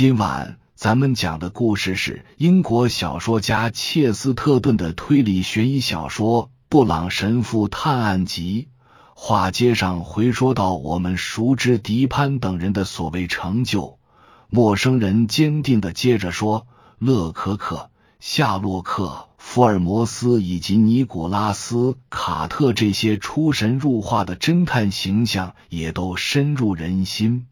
今晚咱们讲的故事是英国小说家切斯特顿的推理悬疑小说《布朗神父探案集》。话接上回说到我们熟知迪潘等人的所谓成就，陌生人坚定的接着说：乐可可、夏洛克、福尔摩斯以及尼古拉斯·卡特这些出神入化的侦探形象也都深入人心。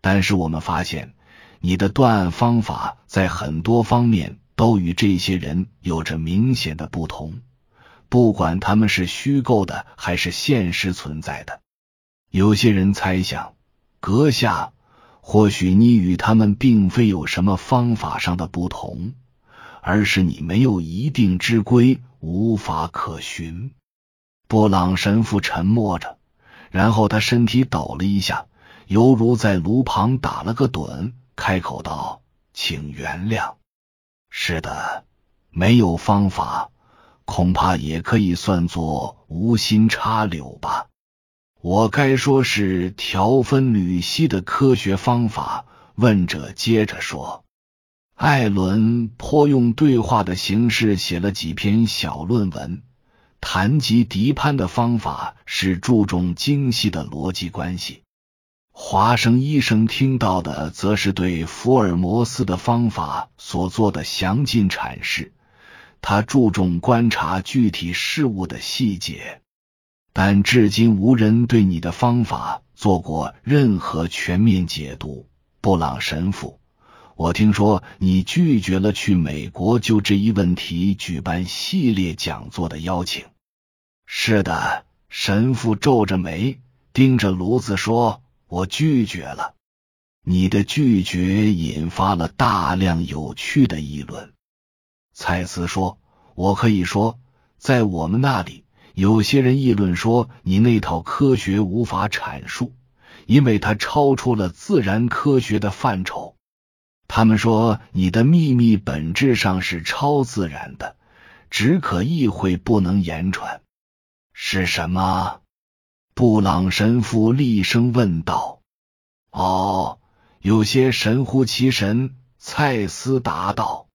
但是我们发现，你的断案方法在很多方面都与这些人有着明显的不同。不管他们是虚构的还是现实存在的，有些人猜想，阁下，或许你与他们并非有什么方法上的不同，而是你没有一定之规，无法可循。布朗神父沉默着，然后他身体抖了一下，犹如在炉旁打了个盹，开口道：“请原谅。是的，没有方法。”恐怕也可以算作无心插柳吧。我该说是条分缕析的科学方法。问者接着说：“艾伦颇用对话的形式写了几篇小论文，谈及迪潘的方法是注重精细的逻辑关系。华生医生听到的，则是对福尔摩斯的方法所做的详尽阐释。”他注重观察具体事物的细节，但至今无人对你的方法做过任何全面解读。布朗神父，我听说你拒绝了去美国就这一问题举办系列讲座的邀请。是的，神父皱着眉，盯着炉子说：“我拒绝了。”你的拒绝引发了大量有趣的议论。蔡司说：“我可以说，在我们那里，有些人议论说你那套科学无法阐述，因为它超出了自然科学的范畴。他们说你的秘密本质上是超自然的，只可意会，不能言传。是什么？”布朗神父厉声问道。“哦，有些神乎其神。”蔡斯答道。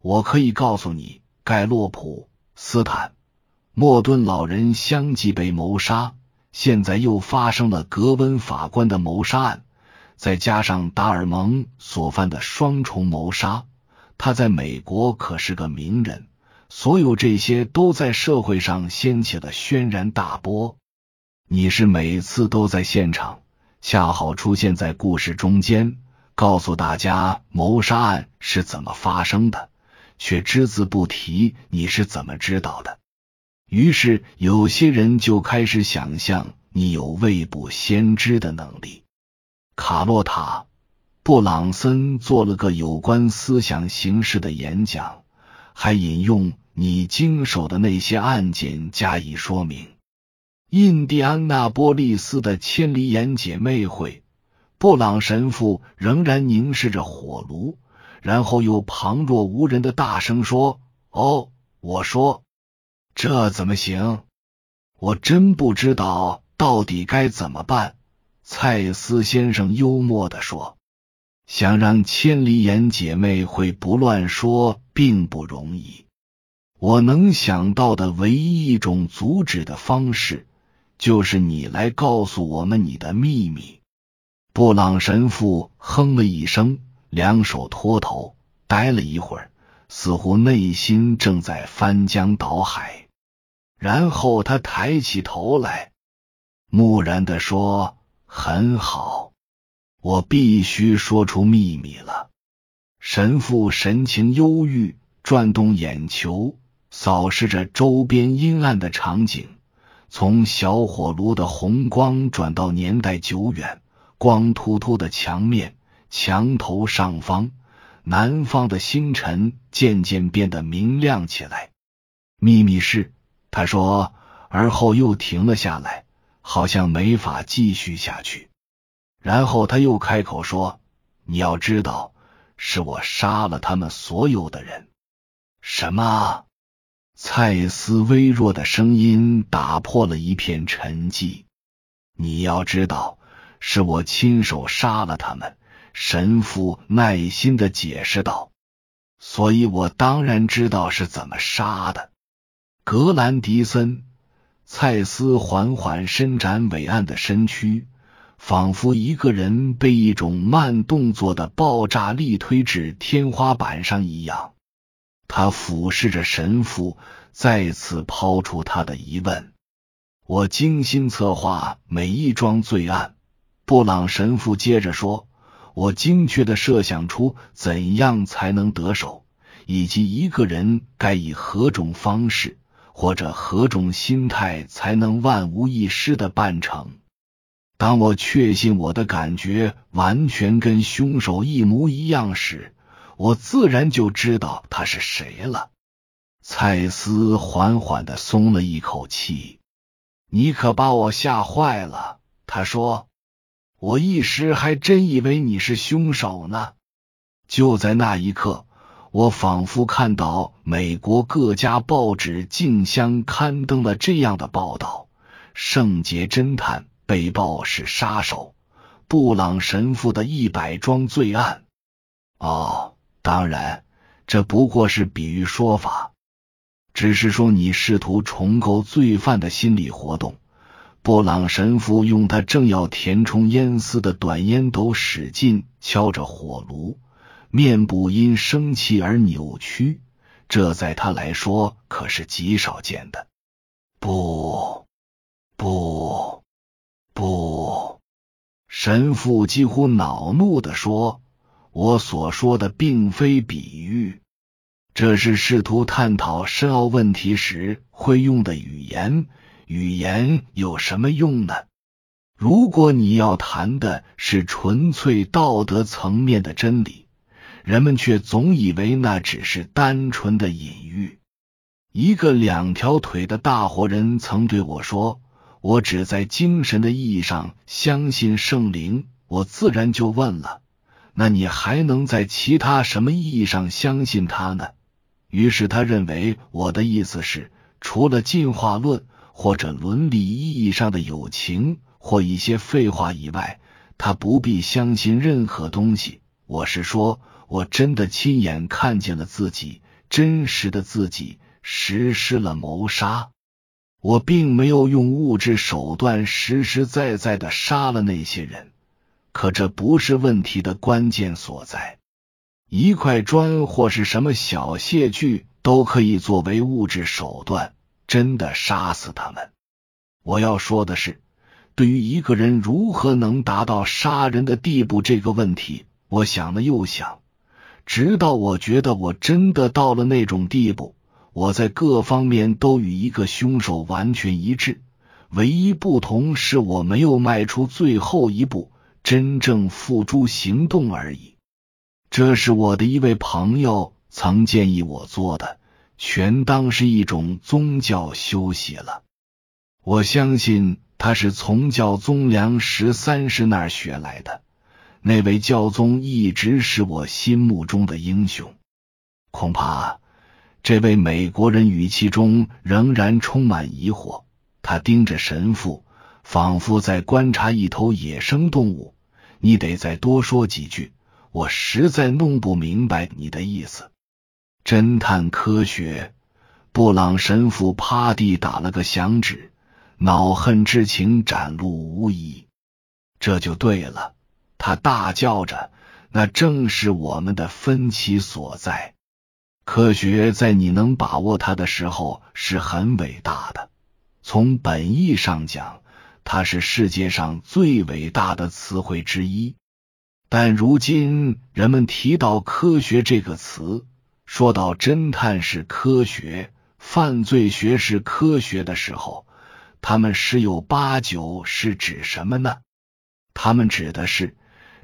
我可以告诉你，盖洛普、斯坦、莫顿老人相继被谋杀，现在又发生了格温法官的谋杀案，再加上达尔蒙所犯的双重谋杀，他在美国可是个名人。所有这些都在社会上掀起了轩然大波。你是每次都在现场，恰好出现在故事中间，告诉大家谋杀案是怎么发生的。却只字不提你是怎么知道的。于是有些人就开始想象你有未卜先知的能力。卡洛塔·布朗森做了个有关思想形式的演讲，还引用你经手的那些案件加以说明。印第安纳波利斯的千里眼姐妹会，布朗神父仍然凝视着火炉。然后又旁若无人的大声说：“哦，我说，这怎么行？我真不知道到底该怎么办。”蔡斯先生幽默的说：“想让千里眼姐妹会不乱说，并不容易。我能想到的唯一一种阻止的方式，就是你来告诉我们你的秘密。”布朗神父哼了一声。两手托头，呆了一会儿，似乎内心正在翻江倒海。然后他抬起头来，木然的说：“很好，我必须说出秘密了。”神父神情忧郁，转动眼球，扫视着周边阴暗的场景，从小火炉的红光转到年代久远、光秃秃的墙面。墙头上方，南方的星辰渐渐变得明亮起来。秘密是，他说，而后又停了下来，好像没法继续下去。然后他又开口说：“你要知道，是我杀了他们所有的人。”什么？蔡斯微弱的声音打破了一片沉寂。你要知道，是我亲手杀了他们。神父耐心的解释道：“所以我当然知道是怎么杀的。”格兰迪森，蔡斯缓缓伸展伟岸的身躯，仿佛一个人被一种慢动作的爆炸力推至天花板上一样。他俯视着神父，再次抛出他的疑问。我精心策划每一桩罪案，布朗神父接着说。我精确的设想出怎样才能得手，以及一个人该以何种方式或者何种心态才能万无一失的办成。当我确信我的感觉完全跟凶手一模一样时，我自然就知道他是谁了。蔡斯缓缓的松了一口气。你可把我吓坏了，他说。我一时还真以为你是凶手呢。就在那一刻，我仿佛看到美国各家报纸竞相刊登了这样的报道：圣洁侦探被曝是杀手，布朗神父的一百桩罪案。哦。当然，这不过是比喻说法，只是说你试图重构罪犯的心理活动。布朗神父用他正要填充烟丝的短烟斗使劲敲着火炉，面部因生气而扭曲，这在他来说可是极少见的。不，不，不！神父几乎恼怒的说。我所说的并非比喻，这是试图探讨深奥问题时会用的语言。语言有什么用呢？如果你要谈的是纯粹道德层面的真理，人们却总以为那只是单纯的隐喻。一个两条腿的大活人曾对我说：“我只在精神的意义上相信圣灵。”我自然就问了。那你还能在其他什么意义上相信他呢？于是他认为我的意思是，除了进化论或者伦理意义上的友情或一些废话以外，他不必相信任何东西。我是说，我真的亲眼看见了自己真实的自己实施了谋杀，我并没有用物质手段实实在在的杀了那些人。可这不是问题的关键所在。一块砖或是什么小械具都可以作为物质手段，真的杀死他们。我要说的是，对于一个人如何能达到杀人的地步这个问题，我想了又想，直到我觉得我真的到了那种地步，我在各方面都与一个凶手完全一致，唯一不同是我没有迈出最后一步。真正付诸行动而已。这是我的一位朋友曾建议我做的，全当是一种宗教休息了。我相信他是从教宗良十三世那儿学来的。那位教宗一直是我心目中的英雄。恐怕这位美国人语气中仍然充满疑惑。他盯着神父。仿佛在观察一头野生动物。你得再多说几句，我实在弄不明白你的意思。侦探科学，布朗神父趴地打了个响指，恼恨之情展露无遗。这就对了，他大叫着，那正是我们的分歧所在。科学在你能把握它的时候是很伟大的，从本意上讲。它是世界上最伟大的词汇之一，但如今人们提到科学这个词，说到侦探是科学、犯罪学是科学的时候，他们十有八九是指什么呢？他们指的是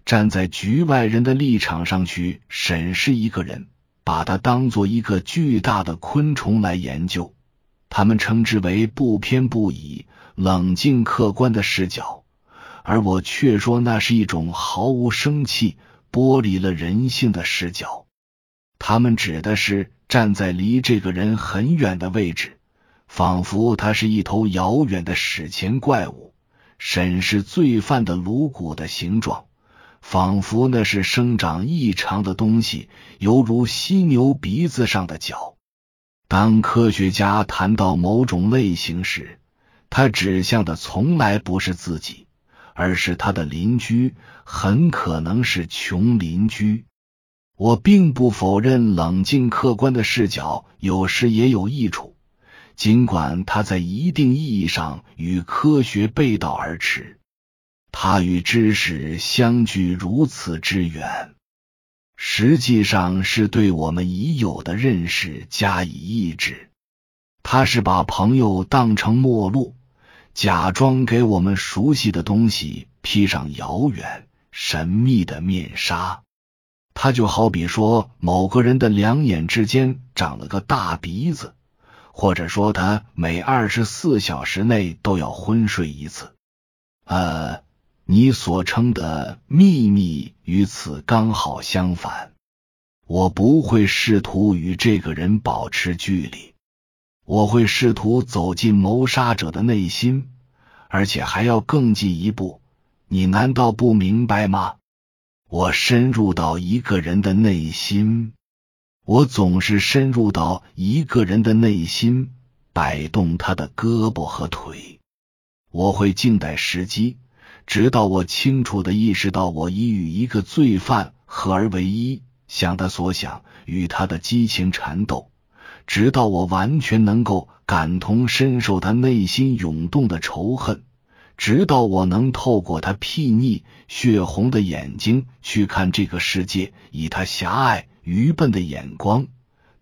站在局外人的立场上去审视一个人，把他当做一个巨大的昆虫来研究，他们称之为不偏不倚。冷静客观的视角，而我却说那是一种毫无生气、剥离了人性的视角。他们指的是站在离这个人很远的位置，仿佛他是一头遥远的史前怪物，审视罪犯的颅骨的形状，仿佛那是生长异常的东西，犹如犀牛鼻子上的角。当科学家谈到某种类型时，他指向的从来不是自己，而是他的邻居，很可能是穷邻居。我并不否认冷静客观的视角有时也有益处，尽管它在一定意义上与科学背道而驰。它与知识相距如此之远，实际上是对我们已有的认识加以抑制。他是把朋友当成陌路，假装给我们熟悉的东西披上遥远神秘的面纱。他就好比说，某个人的两眼之间长了个大鼻子，或者说他每二十四小时内都要昏睡一次。呃。你所称的秘密与此刚好相反。我不会试图与这个人保持距离，我会试图走进谋杀者的内心，而且还要更进一步。你难道不明白吗？我深入到一个人的内心，我总是深入到一个人的内心，摆动他的胳膊和腿。我会静待时机。直到我清楚的意识到，我已与一个罪犯合而为一，想他所想，与他的激情缠斗；直到我完全能够感同身受他内心涌动的仇恨；直到我能透过他睥睨、血红的眼睛去看这个世界，以他狭隘、愚笨的眼光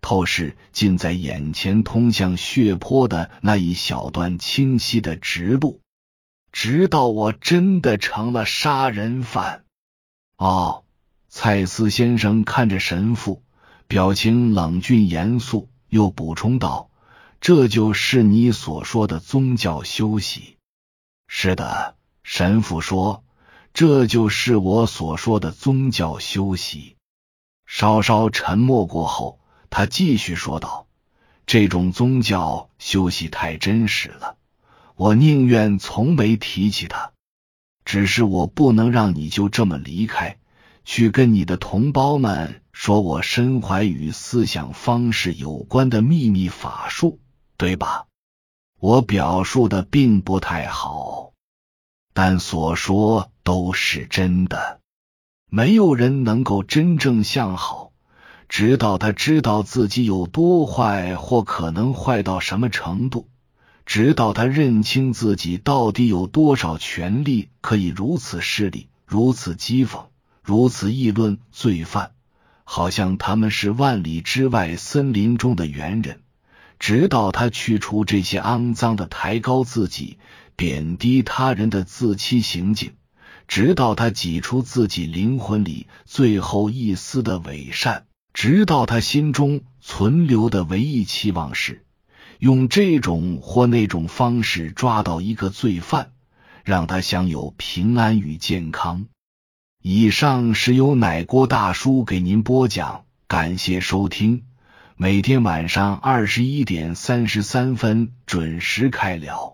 透视近在眼前通向血泊的那一小段清晰的直路。直到我真的成了杀人犯。哦，蔡司先生看着神父，表情冷峻严肃，又补充道：“这就是你所说的宗教休息。”是的，神父说：“这就是我所说的宗教休息。”稍稍沉默过后，他继续说道：“这种宗教休息太真实了。”我宁愿从没提起他，只是我不能让你就这么离开，去跟你的同胞们说我身怀与思想方式有关的秘密法术，对吧？我表述的并不太好，但所说都是真的。没有人能够真正向好，直到他知道自己有多坏，或可能坏到什么程度。直到他认清自己到底有多少权利，可以如此势利、如此讥讽、如此议论罪犯，好像他们是万里之外森林中的猿人。直到他去除这些肮脏的抬高自己、贬低他人的自欺行径，直到他挤出自己灵魂里最后一丝的伪善，直到他心中存留的唯一期望是。用这种或那种方式抓到一个罪犯，让他享有平安与健康。以上是由奶锅大叔给您播讲，感谢收听。每天晚上二十一点三十三分准时开聊。